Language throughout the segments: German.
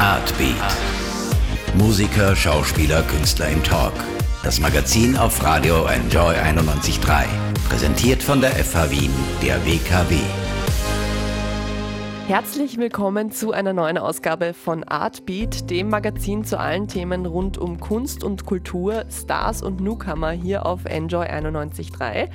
Artbeat. Musiker, Schauspieler, Künstler im Talk. Das Magazin auf Radio Enjoy 91.3. Präsentiert von der FH Wien, der WKW. Herzlich willkommen zu einer neuen Ausgabe von Artbeat, dem Magazin zu allen Themen rund um Kunst und Kultur, Stars und Newcomer hier auf Enjoy 91.3.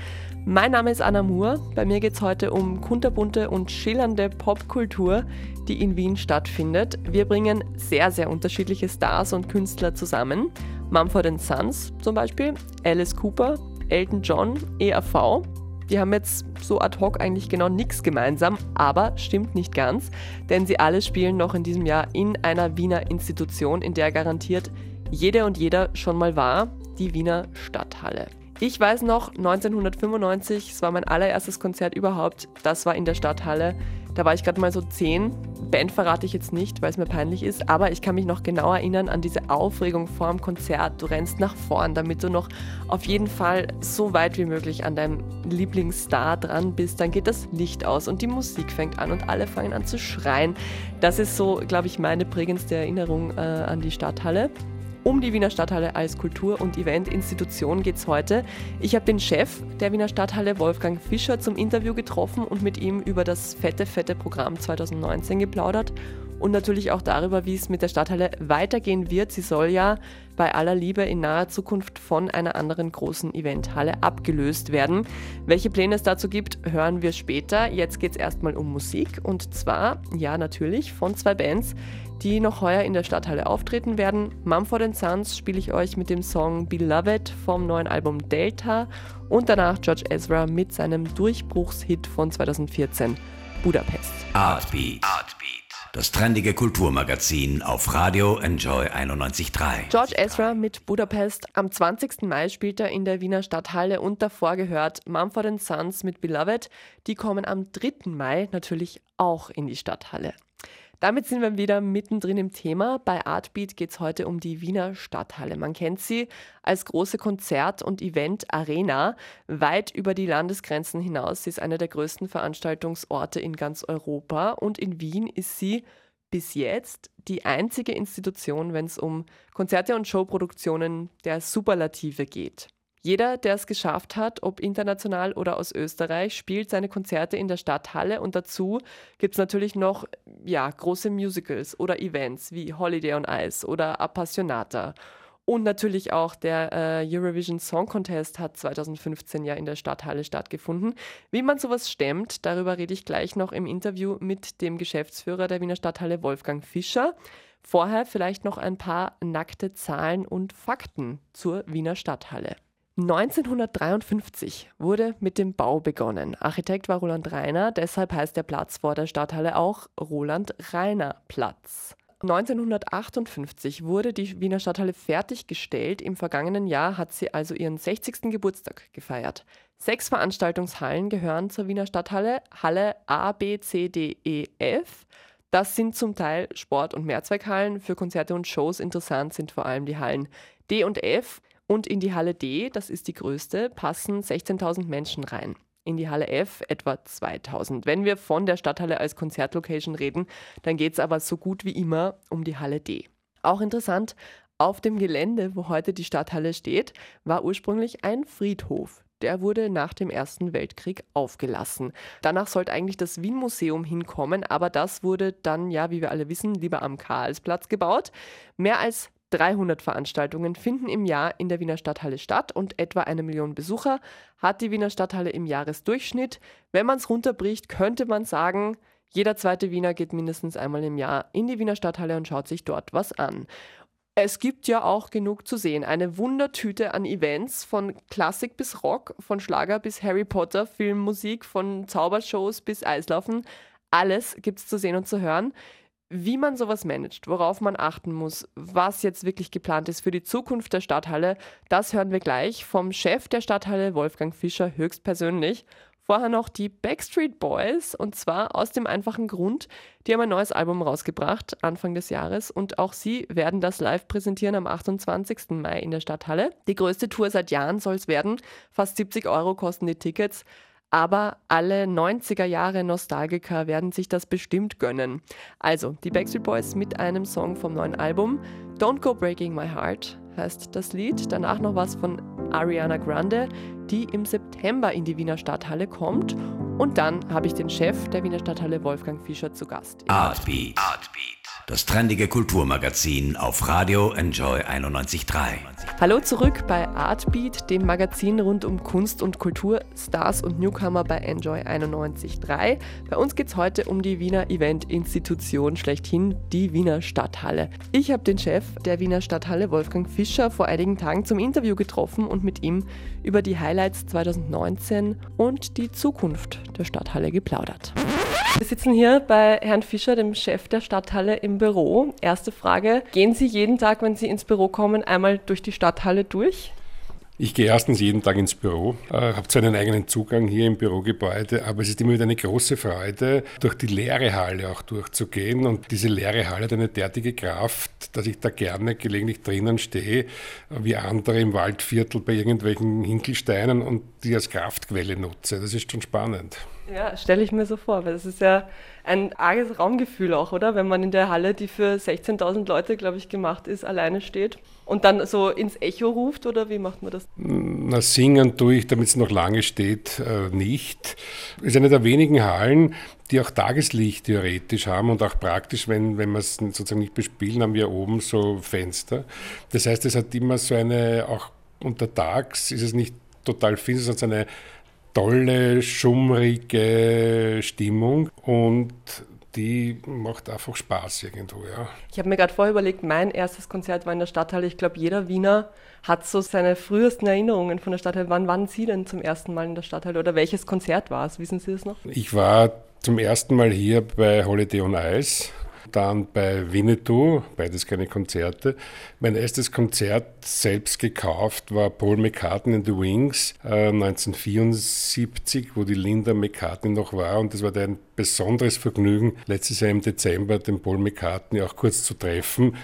Mein Name ist Anna Moore. Bei mir geht es heute um kunterbunte und schillernde Popkultur, die in Wien stattfindet. Wir bringen sehr, sehr unterschiedliche Stars und Künstler zusammen. Mumford Sons zum Beispiel, Alice Cooper, Elton John, ERV. Die haben jetzt so ad hoc eigentlich genau nichts gemeinsam, aber stimmt nicht ganz, denn sie alle spielen noch in diesem Jahr in einer Wiener Institution, in der garantiert jede und jeder schon mal war, die Wiener Stadthalle. Ich weiß noch, 1995, es war mein allererstes Konzert überhaupt, das war in der Stadthalle. Da war ich gerade mal so zehn. Band verrate ich jetzt nicht, weil es mir peinlich ist, aber ich kann mich noch genau erinnern an diese Aufregung vor dem Konzert. Du rennst nach vorn, damit du noch auf jeden Fall so weit wie möglich an deinem Lieblingsstar dran bist. Dann geht das Licht aus und die Musik fängt an und alle fangen an zu schreien. Das ist so, glaube ich, meine prägendste Erinnerung äh, an die Stadthalle. Um die Wiener Stadthalle als Kultur- und Eventinstitution geht es heute. Ich habe den Chef der Wiener Stadthalle, Wolfgang Fischer, zum Interview getroffen und mit ihm über das fette, fette Programm 2019 geplaudert und natürlich auch darüber, wie es mit der Stadthalle weitergehen wird. Sie soll ja bei aller Liebe in naher Zukunft von einer anderen großen Eventhalle abgelöst werden. Welche Pläne es dazu gibt, hören wir später. Jetzt geht es erstmal um Musik und zwar, ja natürlich, von zwei Bands, die noch heuer in der Stadthalle auftreten werden. Mumford Sons spiele ich euch mit dem Song Beloved vom neuen Album Delta und danach George Ezra mit seinem Durchbruchshit von 2014 Budapest. Artbeat. Artbeat. Das trendige Kulturmagazin auf Radio Enjoy 91.3. George Ezra mit Budapest. Am 20. Mai spielt er in der Wiener Stadthalle und davor gehört Mumford Sons mit Beloved. Die kommen am 3. Mai natürlich auch in die Stadthalle. Damit sind wir wieder mittendrin im Thema. Bei Artbeat geht es heute um die Wiener Stadthalle. Man kennt sie als große Konzert- und Event-Arena. Weit über die Landesgrenzen hinaus sie ist eine der größten Veranstaltungsorte in ganz Europa. Und in Wien ist sie bis jetzt die einzige Institution, wenn es um Konzerte und Showproduktionen der Superlative geht. Jeder, der es geschafft hat, ob international oder aus Österreich, spielt seine Konzerte in der Stadthalle und dazu gibt es natürlich noch ja, große Musicals oder Events wie Holiday on Ice oder Appassionata. Und natürlich auch der äh, Eurovision Song Contest hat 2015 ja in der Stadthalle stattgefunden. Wie man sowas stemmt, darüber rede ich gleich noch im Interview mit dem Geschäftsführer der Wiener Stadthalle, Wolfgang Fischer. Vorher vielleicht noch ein paar nackte Zahlen und Fakten zur Wiener Stadthalle. 1953 wurde mit dem Bau begonnen. Architekt war Roland Reiner, deshalb heißt der Platz vor der Stadthalle auch Roland Reiner Platz. 1958 wurde die Wiener Stadthalle fertiggestellt. Im vergangenen Jahr hat sie also ihren 60. Geburtstag gefeiert. Sechs Veranstaltungshallen gehören zur Wiener Stadthalle. Halle A, B, C, D, E, F. Das sind zum Teil Sport- und Mehrzweckhallen. Für Konzerte und Shows interessant sind vor allem die Hallen D und F. Und in die Halle D, das ist die größte, passen 16.000 Menschen rein. In die Halle F etwa 2000. Wenn wir von der Stadthalle als Konzertlocation reden, dann geht es aber so gut wie immer um die Halle D. Auch interessant, auf dem Gelände, wo heute die Stadthalle steht, war ursprünglich ein Friedhof. Der wurde nach dem Ersten Weltkrieg aufgelassen. Danach sollte eigentlich das Wien-Museum hinkommen, aber das wurde dann, ja, wie wir alle wissen, lieber am Karlsplatz gebaut. Mehr als 300 Veranstaltungen finden im Jahr in der Wiener Stadthalle statt und etwa eine Million Besucher hat die Wiener Stadthalle im Jahresdurchschnitt. Wenn man es runterbricht, könnte man sagen, jeder zweite Wiener geht mindestens einmal im Jahr in die Wiener Stadthalle und schaut sich dort was an. Es gibt ja auch genug zu sehen. Eine Wundertüte an Events, von Klassik bis Rock, von Schlager bis Harry Potter, Filmmusik, von Zaubershows bis Eislaufen. Alles gibt es zu sehen und zu hören. Wie man sowas managt, worauf man achten muss, was jetzt wirklich geplant ist für die Zukunft der Stadthalle, das hören wir gleich vom Chef der Stadthalle, Wolfgang Fischer, höchstpersönlich. Vorher noch die Backstreet Boys und zwar aus dem einfachen Grund, die haben ein neues Album rausgebracht Anfang des Jahres und auch sie werden das live präsentieren am 28. Mai in der Stadthalle. Die größte Tour seit Jahren soll es werden. Fast 70 Euro kosten die Tickets. Aber alle 90er Jahre Nostalgiker werden sich das bestimmt gönnen. Also, die Backstreet Boys mit einem Song vom neuen Album. Don't Go Breaking My Heart heißt das Lied. Danach noch was von Ariana Grande, die im September in die Wiener Stadthalle kommt. Und dann habe ich den Chef der Wiener Stadthalle, Wolfgang Fischer, zu Gast. Artbeat. Artbeat das trendige Kulturmagazin auf Radio Enjoy 91.3. Hallo zurück bei Artbeat, dem Magazin rund um Kunst und Kultur, Stars und Newcomer bei Enjoy 91.3. Bei uns geht es heute um die Wiener Event-Institution schlechthin, die Wiener Stadthalle. Ich habe den Chef der Wiener Stadthalle, Wolfgang Fischer, vor einigen Tagen zum Interview getroffen und mit ihm über die Highlights 2019 und die Zukunft der Stadthalle geplaudert. Wir sitzen hier bei Herrn Fischer, dem Chef der Stadthalle, im Büro. Erste Frage, gehen Sie jeden Tag, wenn Sie ins Büro kommen, einmal durch die Stadthalle durch? Ich gehe erstens jeden Tag ins Büro, äh, habe zwar einen eigenen Zugang hier im Bürogebäude, aber es ist immer wieder eine große Freude, durch die leere Halle auch durchzugehen. Und diese leere Halle hat eine derartige Kraft, dass ich da gerne gelegentlich drinnen stehe, wie andere im Waldviertel bei irgendwelchen Hinkelsteinen und die als Kraftquelle nutze. Das ist schon spannend. Ja, stelle ich mir so vor, weil das ist ja ein arges Raumgefühl auch, oder? Wenn man in der Halle, die für 16.000 Leute, glaube ich, gemacht ist, alleine steht und dann so ins Echo ruft, oder wie macht man das? Na, singen tue ich, damit es noch lange steht, äh, nicht. Es ist eine der wenigen Hallen, die auch Tageslicht theoretisch haben und auch praktisch, wenn, wenn wir es sozusagen nicht bespielen, haben wir oben so Fenster. Das heißt, es hat immer so eine, auch untertags ist es nicht total finster, sondern eine tolle, schummrige Stimmung und die macht einfach Spaß irgendwo. Ja. Ich habe mir gerade vorher überlegt, mein erstes Konzert war in der Stadthalle. Ich glaube, jeder Wiener hat so seine frühesten Erinnerungen von der Stadthalle. Wann waren Sie denn zum ersten Mal in der Stadthalle oder welches Konzert war es? Wissen Sie das noch? Ich war zum ersten Mal hier bei Holiday on Ice dann bei Winnetou, beides keine Konzerte. Mein erstes Konzert selbst gekauft war Paul McCartney in the Wings äh, 1974, wo die Linda McCartney noch war und das war ein besonderes Vergnügen, letztes Jahr im Dezember den Paul McCartney auch kurz zu treffen.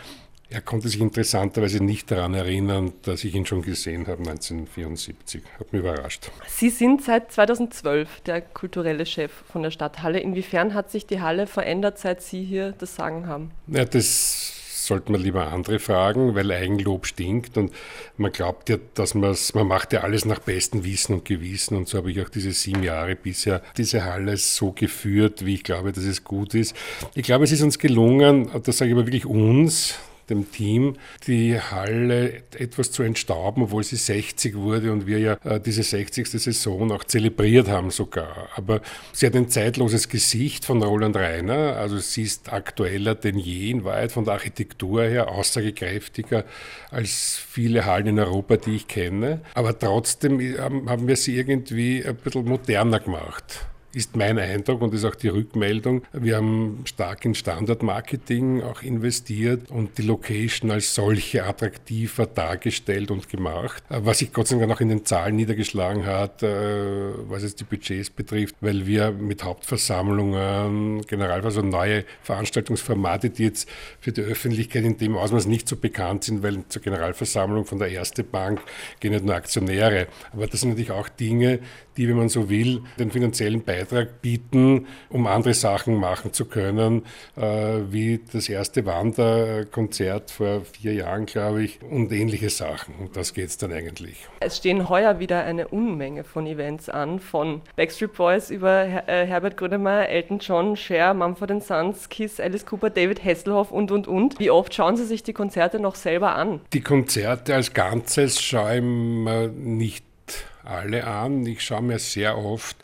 Er konnte sich interessanterweise nicht daran erinnern, dass ich ihn schon gesehen habe 1974. Hat mich überrascht. Sie sind seit 2012 der kulturelle Chef von der Stadthalle. Inwiefern hat sich die Halle verändert, seit Sie hier das Sagen haben? Ja, das sollte man lieber andere fragen, weil Eigenlob stinkt und man glaubt ja, dass man man macht ja alles nach bestem Wissen und Gewissen und so habe ich auch diese sieben Jahre bisher diese Halle so geführt, wie ich glaube, dass es gut ist. Ich glaube, es ist uns gelungen, das sage ich aber wirklich uns, dem Team, die Halle etwas zu entstauben, obwohl sie 60 wurde und wir ja äh, diese 60. Saison auch zelebriert haben sogar. Aber sie hat ein zeitloses Gesicht von Roland Reiner, also sie ist aktueller denn je in Wahrheit von der Architektur her, aussagekräftiger als viele Hallen in Europa, die ich kenne. Aber trotzdem haben wir sie irgendwie ein bisschen moderner gemacht ist mein Eindruck und ist auch die Rückmeldung. Wir haben stark in Standardmarketing auch investiert und die Location als solche attraktiver dargestellt und gemacht, was sich Gott sei Dank auch in den Zahlen niedergeschlagen hat, äh, was es die Budgets betrifft, weil wir mit Hauptversammlungen, Generalversammlungen, also neue Veranstaltungsformate, die jetzt für die Öffentlichkeit in dem Ausmaß nicht so bekannt sind, weil zur Generalversammlung von der Erste Bank gehen nicht nur Aktionäre, aber das sind natürlich auch Dinge, die, wenn man so will, den finanziellen Beitrag bieten, um andere Sachen machen zu können, äh, wie das erste Wanderkonzert vor vier Jahren, glaube ich, und ähnliche Sachen. Und das geht es dann eigentlich. Es stehen heuer wieder eine Unmenge von Events an, von Backstreet Boys über Her äh, Herbert Grönemeyer, Elton John, Cher, Mumford Sons, Kiss, Alice Cooper, David Hasselhoff und, und, und. Wie oft schauen Sie sich die Konzerte noch selber an? Die Konzerte als Ganzes schaue ich mir nicht alle an. Ich schaue mir sehr oft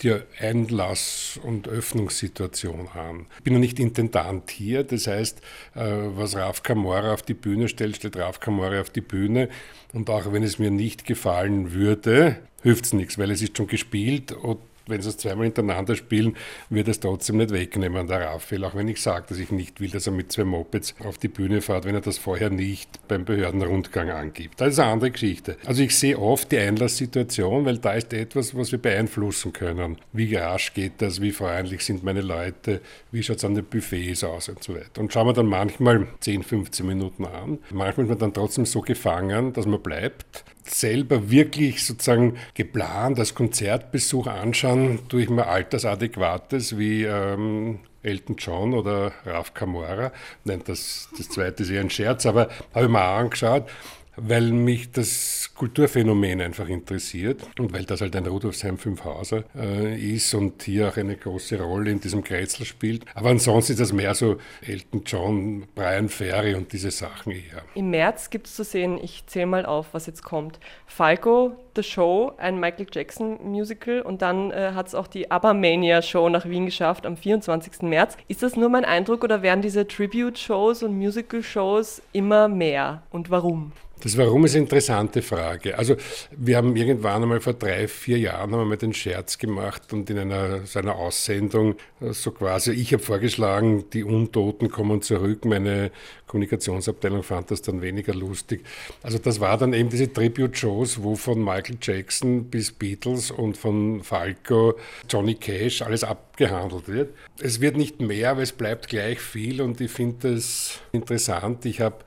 die Einlass- und Öffnungssituation an. Ich bin noch nicht Intendant hier, das heißt, äh, was Raf Kamora auf die Bühne stellt, stellt Raf Kamora auf die Bühne. Und auch wenn es mir nicht gefallen würde, hilft es nichts, weil es ist schon gespielt und wenn sie es zweimal hintereinander spielen, wird es trotzdem nicht wegnehmen, der Raphael. Auch wenn ich sage, dass ich nicht will, dass er mit zwei Mopeds auf die Bühne fährt, wenn er das vorher nicht beim Behördenrundgang angibt. Das ist eine andere Geschichte. Also ich sehe oft die Einlasssituation, weil da ist etwas, was wir beeinflussen können. Wie rasch geht das? Wie freundlich sind meine Leute? Wie schaut es an den Buffets aus und so weiter. Und schauen wir dann manchmal 10, 15 Minuten an. Manchmal ist man dann trotzdem so gefangen, dass man bleibt. Selber wirklich sozusagen geplant als Konzertbesuch anschauen, tue ich mir Altersadäquates wie ähm, Elton John oder Raf Kamora. Nein, das, das zweite ist eher ein Scherz, aber habe ich mir auch angeschaut weil mich das Kulturphänomen einfach interessiert und weil das halt ein Rudolfsheim Fünfhauser äh, ist und hier auch eine große Rolle in diesem Kreizel spielt. Aber ansonsten ist das mehr so Elton John, Brian Ferry und diese Sachen eher. Im März gibt es zu sehen, ich zähle mal auf, was jetzt kommt. Falco, The Show, ein Michael Jackson Musical und dann äh, hat es auch die ABBA-Mania Show nach Wien geschafft am 24. März. Ist das nur mein Eindruck oder werden diese Tribute-Shows und Musical-Shows immer mehr und warum? Das Warum ist eine interessante Frage. Also wir haben irgendwann einmal vor drei, vier Jahren haben wir den Scherz gemacht und in einer seiner Aussendung äh, so quasi, ich habe vorgeschlagen, die Untoten kommen zurück. Meine Kommunikationsabteilung fand das dann weniger lustig. Also das war dann eben diese Tribute-Shows, wo von Michael Jackson bis Beatles und von Falco, Johnny Cash alles abgehandelt wird. Es wird nicht mehr, aber es bleibt gleich viel und ich finde das interessant. Ich habe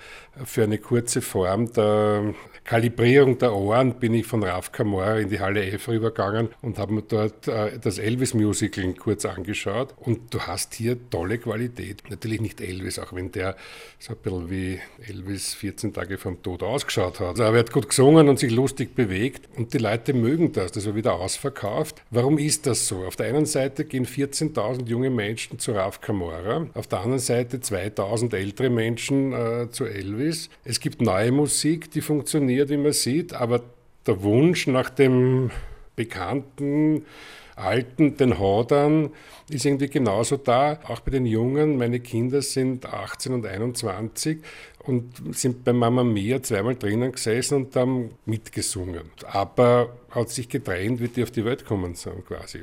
für eine kurze Form der Kalibrierung der Ohren bin ich von Raf Kamora in die Halle F rübergegangen und habe mir dort äh, das Elvis-Musical kurz angeschaut. Und du hast hier tolle Qualität. Natürlich nicht Elvis, auch wenn der so ein bisschen wie Elvis 14 Tage vom Tod ausgeschaut hat. Also er wird gut gesungen und sich lustig bewegt und die Leute mögen das. Das war wieder ausverkauft. Warum ist das so? Auf der einen Seite gehen 14.000 junge Menschen zu Raf Kamora, auf der anderen Seite 2.000 ältere Menschen äh, zu Elvis. Es gibt neue Musik, die funktioniert funktioniert, wie man sieht, aber der Wunsch nach dem bekannten, alten, den Hodern, ist irgendwie genauso da. Auch bei den Jungen, meine Kinder sind 18 und 21 und sind bei Mama Mia zweimal drinnen gesessen und haben mitgesungen. Aber hat sich getrennt, wie die auf die Welt kommen sind quasi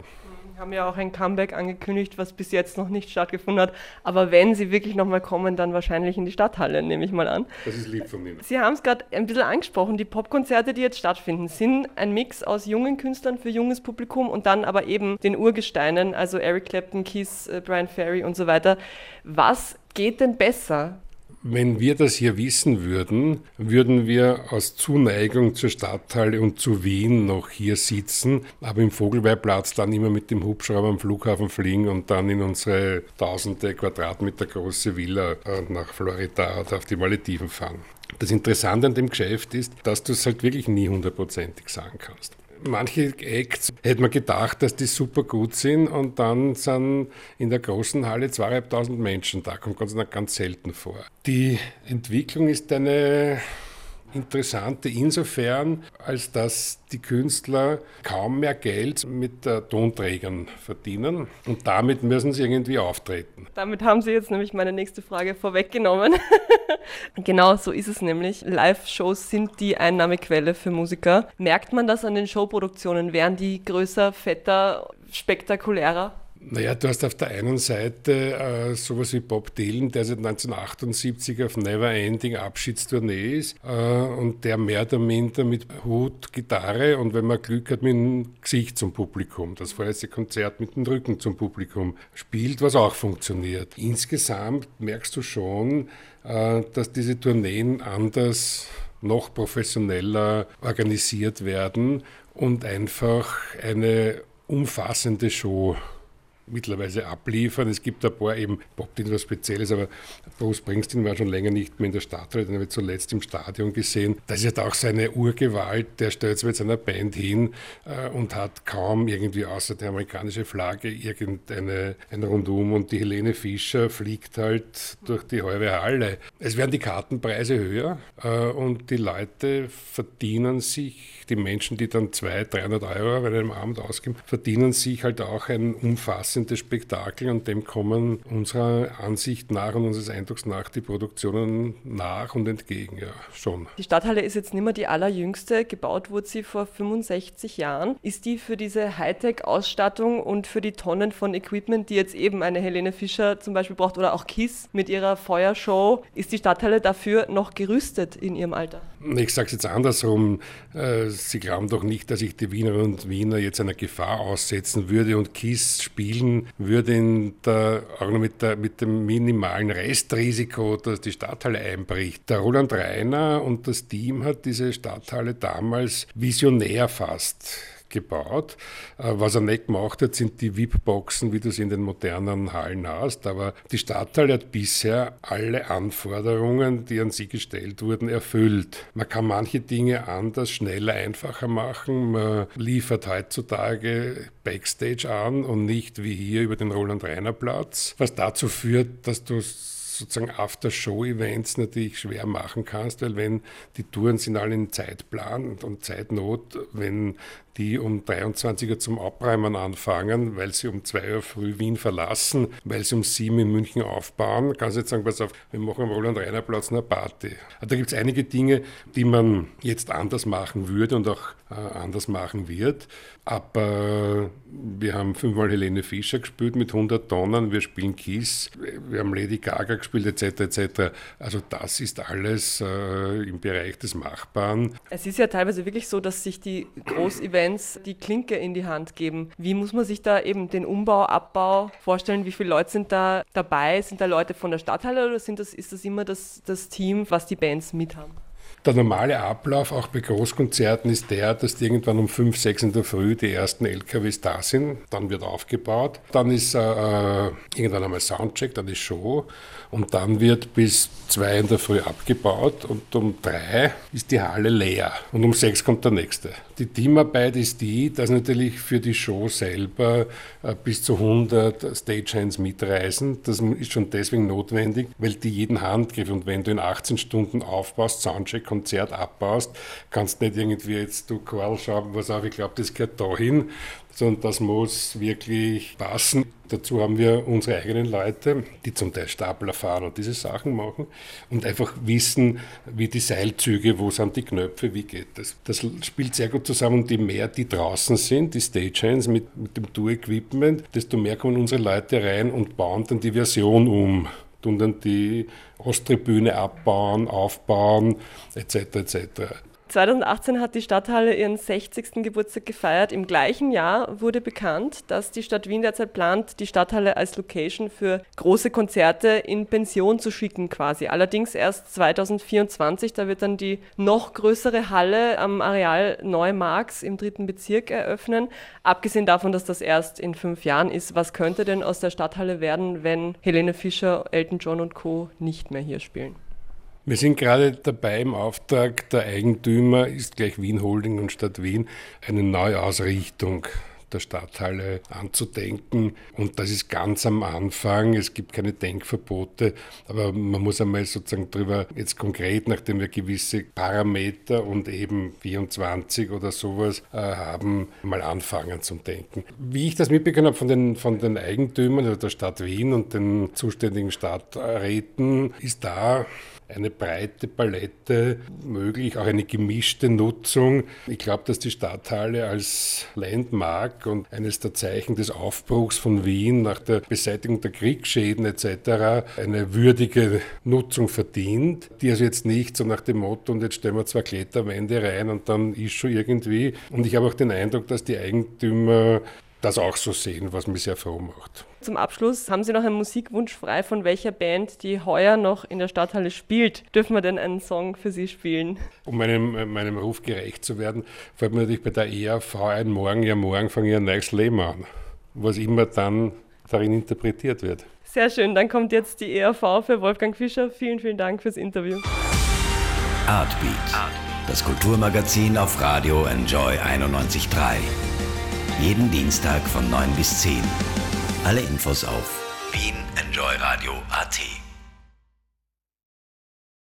haben ja auch ein Comeback angekündigt, was bis jetzt noch nicht stattgefunden hat. Aber wenn sie wirklich nochmal kommen, dann wahrscheinlich in die Stadthalle, nehme ich mal an. Das ist lieb von Ihnen. Sie haben es gerade ein bisschen angesprochen. Die Popkonzerte, die jetzt stattfinden, sind ein Mix aus jungen Künstlern für junges Publikum und dann aber eben den Urgesteinen, also Eric Clapton, Keith, äh, Brian Ferry und so weiter. Was geht denn besser? Wenn wir das hier wissen würden, würden wir aus Zuneigung zur Stadthalle und zu Wien noch hier sitzen, aber im Vogelweihplatz dann immer mit dem Hubschrauber am Flughafen fliegen und dann in unsere tausende Quadratmeter große Villa äh, nach Florida oder auf die Malediven fahren. Das Interessante an dem Geschäft ist, dass du es halt wirklich nie hundertprozentig sagen kannst manche Acts hätte man gedacht, dass die super gut sind und dann sind in der großen Halle zweieinhalbtausend Menschen da, kommt ganz, ganz selten vor. Die Entwicklung ist eine interessante insofern, als dass die Künstler kaum mehr Geld mit äh, Tonträgern verdienen und damit müssen sie irgendwie auftreten. Damit haben Sie jetzt nämlich meine nächste Frage vorweggenommen. genau so ist es nämlich. Live-Shows sind die Einnahmequelle für Musiker. Merkt man das an den Showproduktionen? Wären die größer, fetter, spektakulärer? Naja, du hast auf der einen Seite äh, sowas wie Bob Dylan, der seit 1978 auf Never Ending Abschiedstournee ist äh, und der mehr oder minder mit Hut, Gitarre und wenn man Glück hat, mit dem Gesicht zum Publikum, das vorletzte Konzert mit dem Rücken zum Publikum spielt, was auch funktioniert. Insgesamt merkst du schon, äh, dass diese Tourneen anders noch professioneller organisiert werden und einfach eine umfassende Show mittlerweile abliefern. Es gibt ein paar eben, Bob Dylan was Spezielles, aber Bruce Springsteen war schon länger nicht mehr in der Stadt, den habe ich zuletzt im Stadion gesehen. Das ist ja auch seine Urgewalt, der stellt sich mit seiner Band hin äh, und hat kaum irgendwie außer der amerikanische Flagge irgendeine ein Rundum und die Helene Fischer fliegt halt durch die halbe Halle. Es werden die Kartenpreise höher äh, und die Leute verdienen sich, die Menschen, die dann 200, 300 Euro bei einem Abend ausgeben, verdienen sich halt auch ein umfassendes umfassendes Spektakel und dem kommen unserer Ansicht nach und unseres Eindrucks nach die Produktionen nach und entgegen, ja, schon. Die Stadthalle ist jetzt nicht mehr die allerjüngste, gebaut wurde sie vor 65 Jahren. Ist die für diese Hightech-Ausstattung und für die Tonnen von Equipment, die jetzt eben eine Helene Fischer zum Beispiel braucht oder auch KISS mit ihrer Feuershow, ist die Stadthalle dafür noch gerüstet in ihrem Alter? Ich sage es jetzt andersrum, äh, Sie glauben doch nicht, dass ich die Wiener und Wiener jetzt einer Gefahr aussetzen würde und KISS spielen würde in der, auch noch mit, der, mit dem minimalen Restrisiko, dass die Stadthalle einbricht. Der Roland Reiner und das Team hat diese Stadthalle damals visionär fast gebaut. Äh, was er nicht gemacht hat, sind die VIP-Boxen, wie du es in den modernen Hallen hast. Aber die Stadthalle hat bisher alle Anforderungen, die an sie gestellt wurden, erfüllt. Man kann manche Dinge anders, schneller, einfacher machen. Man liefert heutzutage Backstage an und nicht wie hier über den Roland-Reiner-Platz, was dazu führt, dass du sozusagen After-Show-Events natürlich schwer machen kannst, weil wenn die Touren sind alle in Zeitplan und Zeitnot, wenn die um 23 Uhr zum Abräumen anfangen, weil sie um 2 Uhr früh Wien verlassen, weil sie um 7 Uhr in München aufbauen. Kannst jetzt sagen, pass auf, wir machen am Roland-Reiner-Platz eine Party. Da gibt es einige Dinge, die man jetzt anders machen würde und auch äh, anders machen wird. Aber wir haben fünfmal Helene Fischer gespielt mit 100 Tonnen, wir spielen Kiss, wir haben Lady Gaga gespielt etc. etc. Also das ist alles äh, im Bereich des Machbaren. Es ist ja teilweise wirklich so, dass sich die Großevents Fans die Klinke in die Hand geben. Wie muss man sich da eben den Umbau, Abbau vorstellen? Wie viele Leute sind da dabei? Sind da Leute von der Stadthalle oder sind das, ist das immer das, das Team, was die Bands mit haben? Der normale Ablauf auch bei Großkonzerten ist der, dass irgendwann um 5, 6 in der Früh die ersten LKWs da sind, dann wird aufgebaut, dann ist äh, äh, irgendwann einmal Soundcheck, dann ist Show und dann wird bis 2 in der Früh abgebaut und um 3 ist die Halle leer und um 6 kommt der nächste. Die Teamarbeit ist die, dass natürlich für die Show selber äh, bis zu 100 Stagehands mitreisen. Das ist schon deswegen notwendig, weil die jeden Handgriff und wenn du in 18 Stunden aufbaust, Soundcheck, Konzert abbaust, kannst nicht irgendwie jetzt du Karl schauen, was auf, ich glaube, das gehört dahin, sondern das muss wirklich passen. Dazu haben wir unsere eigenen Leute, die zum Teil Stapler fahren und diese Sachen machen und einfach wissen, wie die Seilzüge, wo sind die Knöpfe, wie geht das. Das spielt sehr gut zusammen und je mehr die draußen sind, die Stagehands mit, mit dem Tour-Equipment, desto mehr kommen unsere Leute rein und bauen dann die Version um tun dann die Osttribüne abbauen, aufbauen, etc. etc. 2018 hat die Stadthalle ihren 60. Geburtstag gefeiert. Im gleichen Jahr wurde bekannt, dass die Stadt Wien derzeit plant, die Stadthalle als Location für große Konzerte in Pension zu schicken quasi. Allerdings erst 2024, da wird dann die noch größere Halle am Areal Neumarks im dritten Bezirk eröffnen. Abgesehen davon, dass das erst in fünf Jahren ist, was könnte denn aus der Stadthalle werden, wenn Helene Fischer, Elton John und Co. nicht mehr hier spielen? Wir sind gerade dabei im Auftrag der Eigentümer, ist gleich Wien Holding und Stadt Wien, eine Neuausrichtung der Stadthalle anzudenken. Und das ist ganz am Anfang. Es gibt keine Denkverbote, aber man muss einmal sozusagen darüber jetzt konkret, nachdem wir gewisse Parameter und eben 24 oder sowas äh, haben, mal anfangen zu denken. Wie ich das mitbekommen habe von den, von den Eigentümern also der Stadt Wien und den zuständigen Stadträten, ist da eine breite Palette möglich, auch eine gemischte Nutzung. Ich glaube, dass die Stadthalle als Landmark und eines der Zeichen des Aufbruchs von Wien nach der Beseitigung der Kriegsschäden etc. eine würdige Nutzung verdient, die also jetzt nicht so nach dem Motto, und jetzt stellen wir zwei Kletterwände rein und dann ist schon irgendwie. Und ich habe auch den Eindruck, dass die Eigentümer das auch so sehen, was mich sehr froh macht. Zum Abschluss haben Sie noch einen Musikwunsch frei, von welcher Band, die heuer noch in der Stadthalle spielt. Dürfen wir denn einen Song für Sie spielen? Um meinem, meinem Ruf gerecht zu werden, fällt mir natürlich bei der ERV ein Morgen, ja morgen fange ich ein neues Leben an, was immer dann darin interpretiert wird. Sehr schön, dann kommt jetzt die ERV für Wolfgang Fischer. Vielen, vielen Dank fürs Interview. Artbeat, das Kulturmagazin auf Radio Enjoy 91.3. Jeden Dienstag von 9 bis 10. Alle Infos auf wienenjoyradio.at.